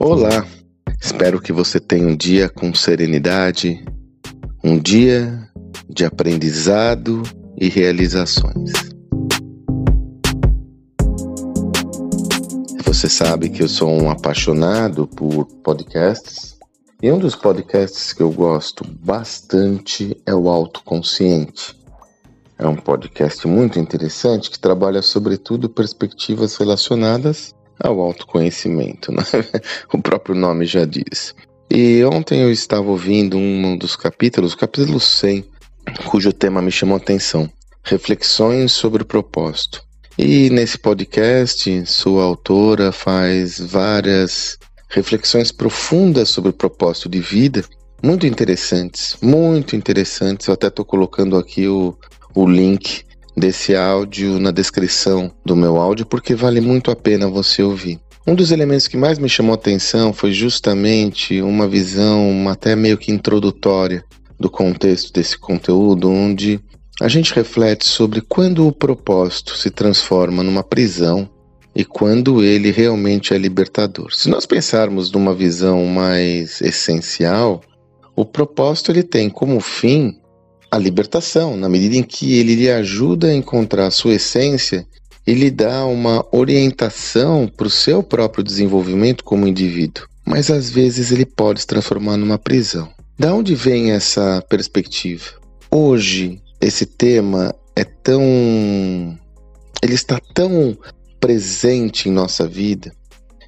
Olá, espero que você tenha um dia com serenidade, um dia de aprendizado e realizações. Você sabe que eu sou um apaixonado por podcasts e um dos podcasts que eu gosto bastante é o Autoconsciente. É um podcast muito interessante que trabalha sobretudo perspectivas relacionadas ao autoconhecimento, né? o próprio nome já diz. E ontem eu estava ouvindo um dos capítulos, o capítulo 100, cujo tema me chamou a atenção: Reflexões sobre o propósito. E nesse podcast, sua autora faz várias reflexões profundas sobre o propósito de vida, muito interessantes, muito interessantes. Eu até estou colocando aqui o, o link desse áudio na descrição do meu áudio, porque vale muito a pena você ouvir. Um dos elementos que mais me chamou a atenção foi justamente uma visão até meio que introdutória do contexto desse conteúdo, onde a gente reflete sobre quando o propósito se transforma numa prisão e quando ele realmente é libertador. Se nós pensarmos numa visão mais essencial, o propósito ele tem como fim a libertação, na medida em que ele lhe ajuda a encontrar a sua essência e lhe dá uma orientação para o seu próprio desenvolvimento como indivíduo. Mas às vezes ele pode se transformar numa prisão. Da onde vem essa perspectiva? Hoje, esse tema é tão. Ele está tão presente em nossa vida.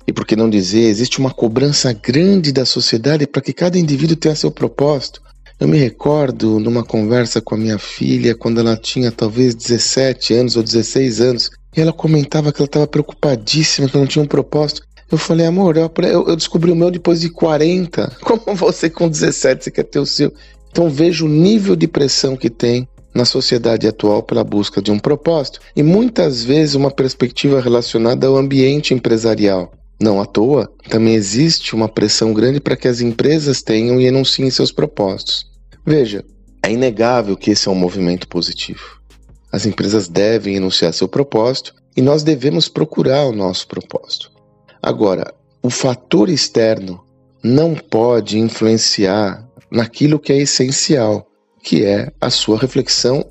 E por que não dizer, existe uma cobrança grande da sociedade para que cada indivíduo tenha seu propósito. Eu me recordo numa conversa com a minha filha quando ela tinha talvez 17 anos ou 16 anos, e ela comentava que ela estava preocupadíssima, que não tinha um propósito. Eu falei, amor, eu, eu, descobri o meu depois de 40. Como você com 17 você quer ter o seu? Então veja o nível de pressão que tem na sociedade atual pela busca de um propósito e muitas vezes uma perspectiva relacionada ao ambiente empresarial. Não à toa, também existe uma pressão grande para que as empresas tenham e enunciem seus propósitos. Veja, é inegável que esse é um movimento positivo. As empresas devem enunciar seu propósito e nós devemos procurar o nosso propósito. Agora, o fator externo não pode influenciar naquilo que é essencial, que é a sua reflexão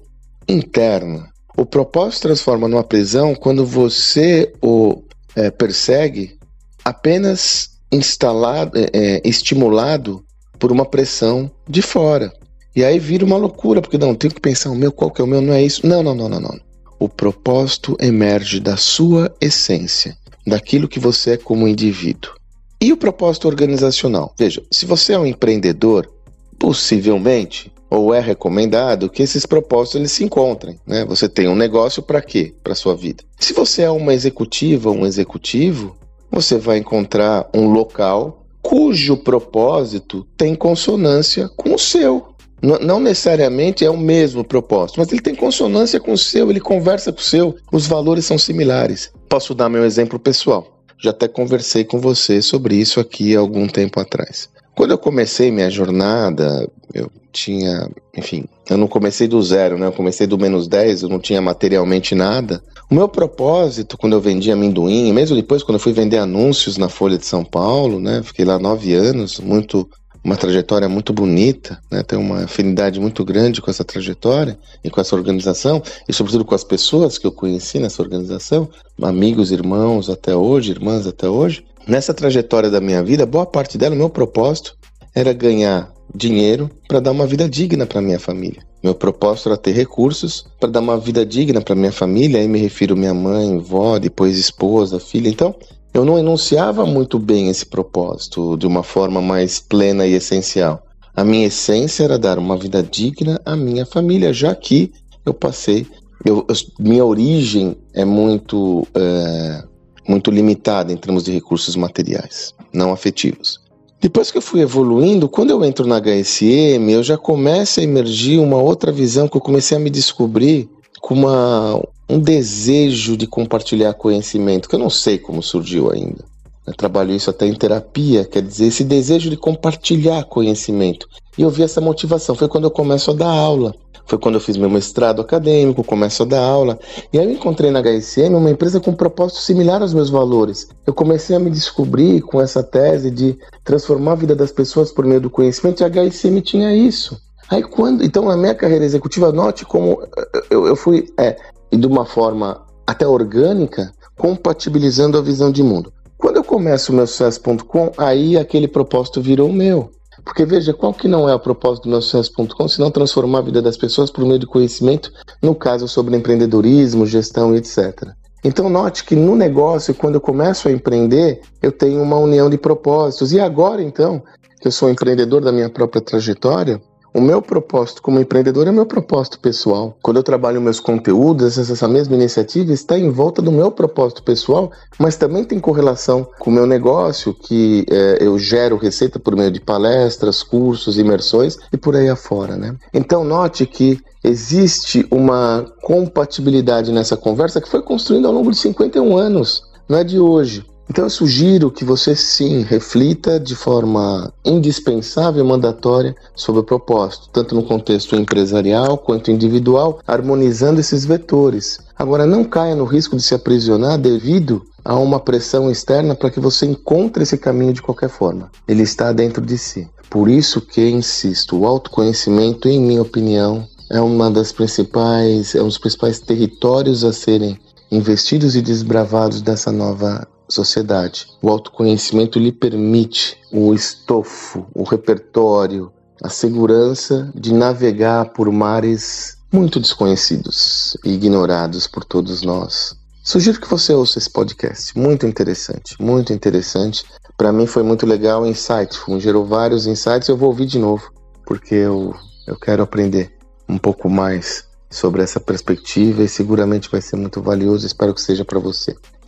interna. O propósito transforma numa prisão quando você o é, persegue apenas instalado, é, estimulado por uma pressão de fora. E aí vira uma loucura, porque não, tenho que pensar o meu, qual que é o meu, não é isso. Não, não, não, não, não. O propósito emerge da sua essência, daquilo que você é como indivíduo. E o propósito organizacional? Veja, se você é um empreendedor, possivelmente, ou é recomendado que esses propósitos eles se encontrem, né? Você tem um negócio para quê? Para sua vida. Se você é uma executiva, um executivo, você vai encontrar um local cujo propósito tem consonância com o seu. Não necessariamente é o mesmo propósito, mas ele tem consonância com o seu, ele conversa com o seu, os valores são similares. Posso dar meu exemplo pessoal. Já até conversei com você sobre isso aqui algum tempo atrás. Quando eu comecei minha jornada, eu tinha, enfim, eu não comecei do zero, né? Eu comecei do menos 10, eu não tinha materialmente nada. O meu propósito, quando eu vendia amendoim, mesmo depois quando eu fui vender anúncios na Folha de São Paulo, né? Fiquei lá nove anos, muito uma trajetória muito bonita, né? Tenho uma afinidade muito grande com essa trajetória e com essa organização e sobretudo com as pessoas que eu conheci nessa organização, amigos, irmãos até hoje, irmãs até hoje. Nessa trajetória da minha vida, boa parte dela, meu propósito era ganhar dinheiro para dar uma vida digna para minha família. Meu propósito era ter recursos para dar uma vida digna para minha família, aí me refiro minha mãe, vó, depois esposa, filha. Então, eu não enunciava muito bem esse propósito de uma forma mais plena e essencial. A minha essência era dar uma vida digna à minha família, já que eu passei. Eu, minha origem é muito, é, muito limitada em termos de recursos materiais, não afetivos. Depois que eu fui evoluindo, quando eu entro na HSM, eu já começo a emergir uma outra visão que eu comecei a me descobrir com uma, um desejo de compartilhar conhecimento, que eu não sei como surgiu ainda. Eu trabalho isso até em terapia, quer dizer, esse desejo de compartilhar conhecimento. E eu vi essa motivação. Foi quando eu começo a dar aula. Foi quando eu fiz meu mestrado acadêmico, começo a dar aula. E aí eu encontrei na HSM uma empresa com um propósito similar aos meus valores. Eu comecei a me descobrir com essa tese de transformar a vida das pessoas por meio do conhecimento, e a HSM tinha isso. Aí quando. Então, na minha carreira executiva, note como eu, eu fui, é, de uma forma até orgânica, compatibilizando a visão de mundo. Quando eu começo o meu sucesso.com, aí aquele propósito virou o meu. Porque veja, qual que não é o propósito do meu sucesso.com, se não transformar a vida das pessoas por meio de conhecimento, no caso sobre empreendedorismo, gestão e etc. Então note que no negócio, quando eu começo a empreender, eu tenho uma união de propósitos. E agora então, que eu sou empreendedor da minha própria trajetória, o meu propósito como empreendedor é meu propósito pessoal. Quando eu trabalho meus conteúdos, essa mesma iniciativa está em volta do meu propósito pessoal, mas também tem correlação com o meu negócio, que é, eu gero receita por meio de palestras, cursos, imersões e por aí afora. Né? Então, note que existe uma compatibilidade nessa conversa que foi construída ao longo de 51 anos, não é de hoje. Então eu sugiro que você sim reflita de forma indispensável e mandatória sobre o propósito, tanto no contexto empresarial quanto individual, harmonizando esses vetores. Agora não caia no risco de se aprisionar devido a uma pressão externa para que você encontre esse caminho de qualquer forma. Ele está dentro de si. Por isso que insisto, o autoconhecimento, em minha opinião, é uma das principais, é um dos principais territórios a serem investidos e desbravados dessa nova sociedade. O autoconhecimento lhe permite o estofo, o repertório, a segurança de navegar por mares muito desconhecidos e ignorados por todos nós. Sugiro que você ouça esse podcast, muito interessante, muito interessante. Para mim foi muito legal, insightful, gerou vários insights. Eu vou ouvir de novo, porque eu, eu quero aprender um pouco mais sobre essa perspectiva e seguramente vai ser muito valioso. Espero que seja para você.